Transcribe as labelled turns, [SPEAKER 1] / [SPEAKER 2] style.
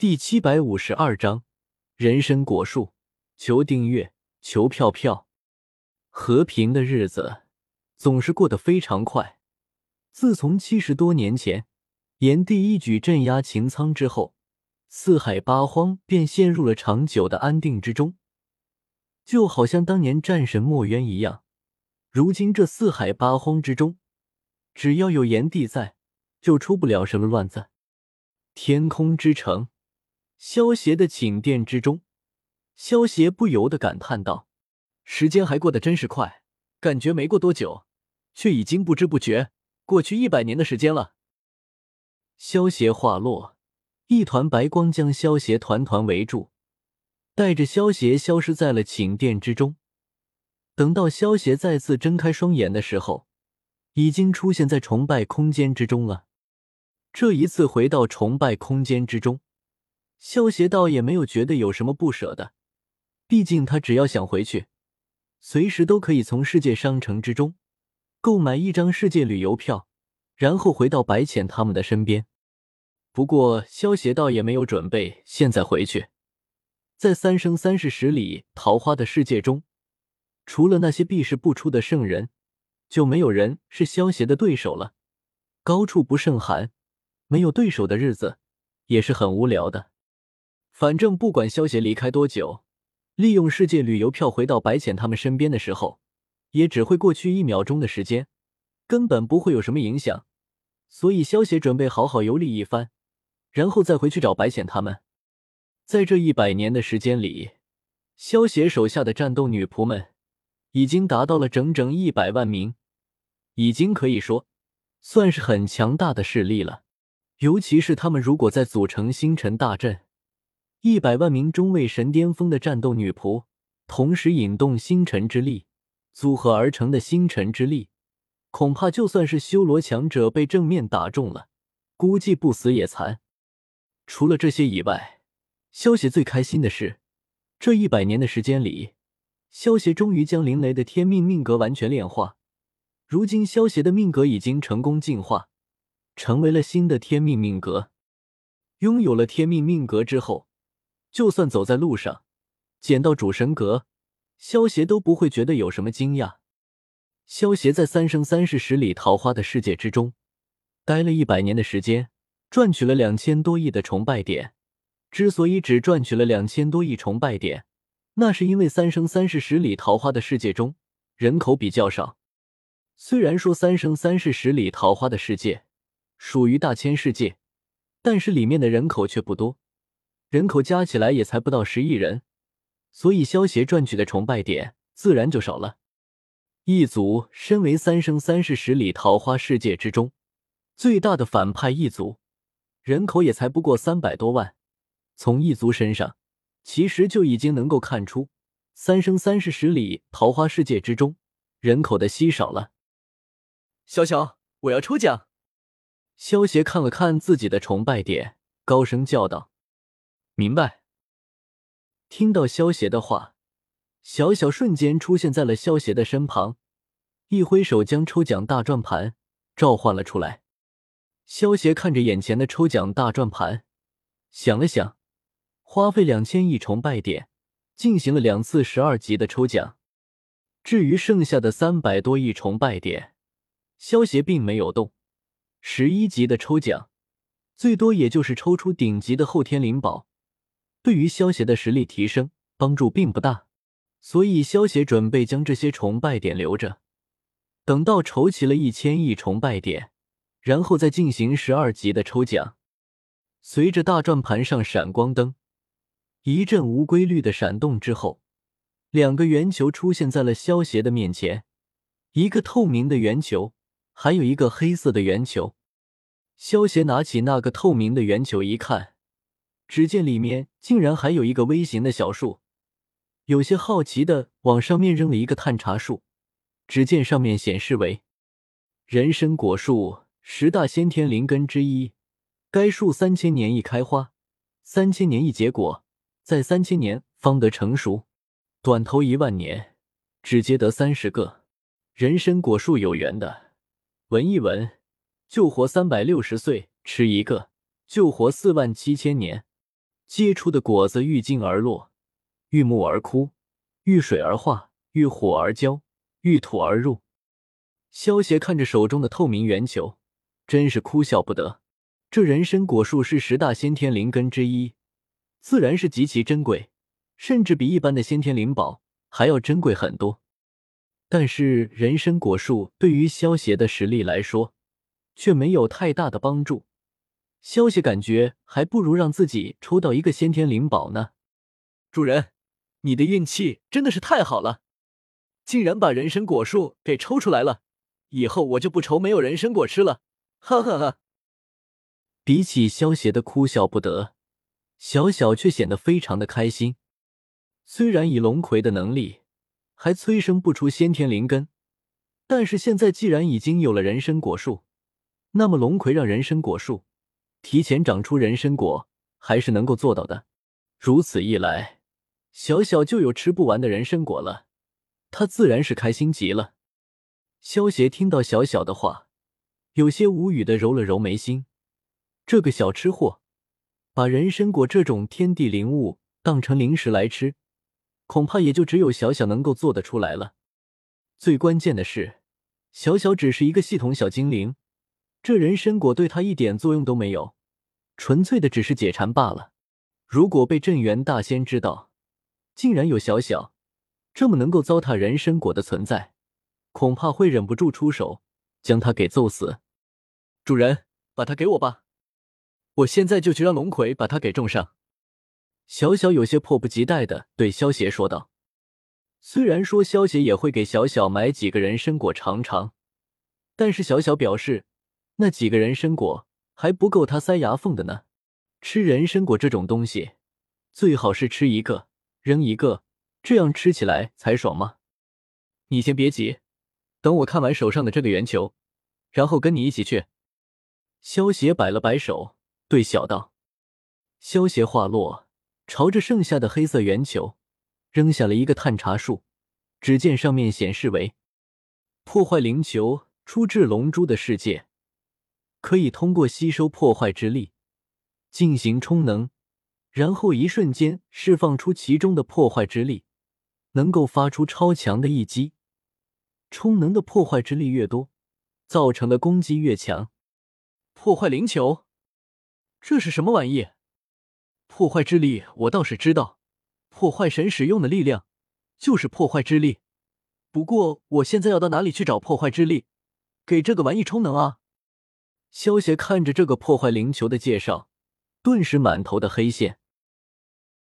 [SPEAKER 1] 第七百五十二章人参果树。求订阅，求票票。和平的日子总是过得非常快。自从七十多年前炎帝一举镇压秦苍之后，四海八荒便陷入了长久的安定之中，就好像当年战神墨渊一样。如今这四海八荒之中，只要有炎帝在，就出不了什么乱子。天空之城，萧协的寝殿之中，萧协不由得感叹道：“时间还过得真是快，感觉没过多久，却已经不知不觉过去一百年的时间了。”萧协话落，一团白光将萧协团团围住，带着萧协消失在了寝殿之中。等到萧协再次睁开双眼的时候，已经出现在崇拜空间之中了。这一次回到崇拜空间之中，萧协倒也没有觉得有什么不舍的。毕竟他只要想回去，随时都可以从世界商城之中购买一张世界旅游票，然后回到白浅他们的身边。不过萧协倒也没有准备现在回去，在三生三世十里桃花的世界中。除了那些避世不出的圣人，就没有人是萧协的对手了。高处不胜寒，没有对手的日子也是很无聊的。反正不管萧协离开多久，利用世界旅游票回到白浅他们身边的时候，也只会过去一秒钟的时间，根本不会有什么影响。所以萧协准备好好游历一番，然后再回去找白浅他们。在这一百年的时间里，萧协手下的战斗女仆们。已经达到了整整一百万名，已经可以说算是很强大的势力了。尤其是他们如果再组成星辰大阵，一百万名中位神巅峰的战斗女仆，同时引动星辰之力，组合而成的星辰之力，恐怕就算是修罗强者被正面打中了，估计不死也残。除了这些以外，萧协最开心的是，这一百年的时间里。萧协终于将林雷的天命命格完全炼化，如今萧协的命格已经成功进化，成为了新的天命命格。拥有了天命命格之后，就算走在路上捡到主神格，萧协都不会觉得有什么惊讶。萧协在三生三世十里桃花的世界之中待了一百年的时间，赚取了两千多亿的崇拜点。之所以只赚取了两千多亿崇拜点，那是因为三生三世十里桃花的世界中人口比较少。虽然说三生三世十里桃花的世界属于大千世界，但是里面的人口却不多，人口加起来也才不到十亿人，所以萧协赚取的崇拜点自然就少了。异族身为三生三世十里桃花世界之中最大的反派异族，人口也才不过三百多万，从异族身上。其实就已经能够看出，三生三世十里桃花世界之中人口的稀少了。小小，我要抽奖！萧协看了看自己的崇拜点，高声叫道：“明白。”听到萧协的话，小小瞬间出现在了萧协的身旁，一挥手将抽奖大转盘召唤了出来。萧协看着眼前的抽奖大转盘，想了想。花费两千亿崇拜点，进行了两次十二级的抽奖。至于剩下的三百多亿崇拜点，萧协并没有动。十一级的抽奖，最多也就是抽出顶级的后天灵宝，对于萧协的实力提升帮助并不大。所以萧协准备将这些崇拜点留着，等到筹齐了一千亿崇拜点，然后再进行十二级的抽奖。随着大转盘上闪光灯。一阵无规律的闪动之后，两个圆球出现在了萧协的面前，一个透明的圆球，还有一个黑色的圆球。萧协拿起那个透明的圆球一看，只见里面竟然还有一个微型的小树，有些好奇的往上面扔了一个探查树，只见上面显示为人参果树，十大先天灵根之一，该树三千年一开花，三千年一结果。在三千年方得成熟，短头一万年只结得三十个。人参果树有缘的，闻一闻，就活三百六十岁；吃一个，就活四万七千年。结出的果子遇金而落，遇木而枯，遇水而化，遇火而焦，遇土而入。萧协看着手中的透明圆球，真是哭笑不得。这人参果树是十大先天灵根之一，自然是极其珍贵，甚至比一般的先天灵宝还要珍贵很多。但是人参果树对于萧协的实力来说，却没有太大的帮助。萧协感觉还不如让自己抽到一个先天灵宝呢。
[SPEAKER 2] 主人，你的运气真的是太好了，竟然把人参果树给抽出来了，以后我就不愁没有人参果吃了。哈哈哈。
[SPEAKER 1] 比起萧协的哭笑不得，小小却显得非常的开心。虽然以龙葵的能力还催生不出先天灵根，但是现在既然已经有了人参果树，那么龙葵让人参果树。提前长出人参果还是能够做到的，如此一来，小小就有吃不完的人参果了，他自然是开心极了。萧协听到小小的话，有些无语的揉了揉眉心。这个小吃货，把人参果这种天地灵物当成零食来吃，恐怕也就只有小小能够做得出来了。最关键的是，小小只是一个系统小精灵。这人参果对他一点作用都没有，纯粹的只是解馋罢了。如果被镇元大仙知道，竟然有小小这么能够糟蹋人参果的存在，恐怕会忍不住出手将他给揍死。
[SPEAKER 2] 主人，把它给我吧，我现在就去让龙葵把它给种上。
[SPEAKER 1] 小小有些迫不及待的对萧邪说道。虽然说萧邪也会给小小买几个人参果尝尝，但是小小表示。那几个人参果还不够他塞牙缝的呢。吃人参果这种东西，最好是吃一个扔一个，这样吃起来才爽嘛。
[SPEAKER 2] 你先别急，等我看完手上的这个圆球，然后跟你一起去。
[SPEAKER 1] 萧邪摆了摆手，对小道。萧邪话落，朝着剩下的黑色圆球扔下了一个探查术。只见上面显示为破坏灵球，出至龙珠的世界。可以通过吸收破坏之力进行充能，然后一瞬间释放出其中的破坏之力，能够发出超强的一击。充能的破坏之力越多，造成的攻击越强。
[SPEAKER 2] 破坏灵球，这是什么玩意？破坏之力我倒是知道，破坏神使用的力量就是破坏之力。不过我现在要到哪里去找破坏之力，给这个玩意充能啊？
[SPEAKER 1] 萧协看着这个破坏灵球的介绍，顿时满头的黑线。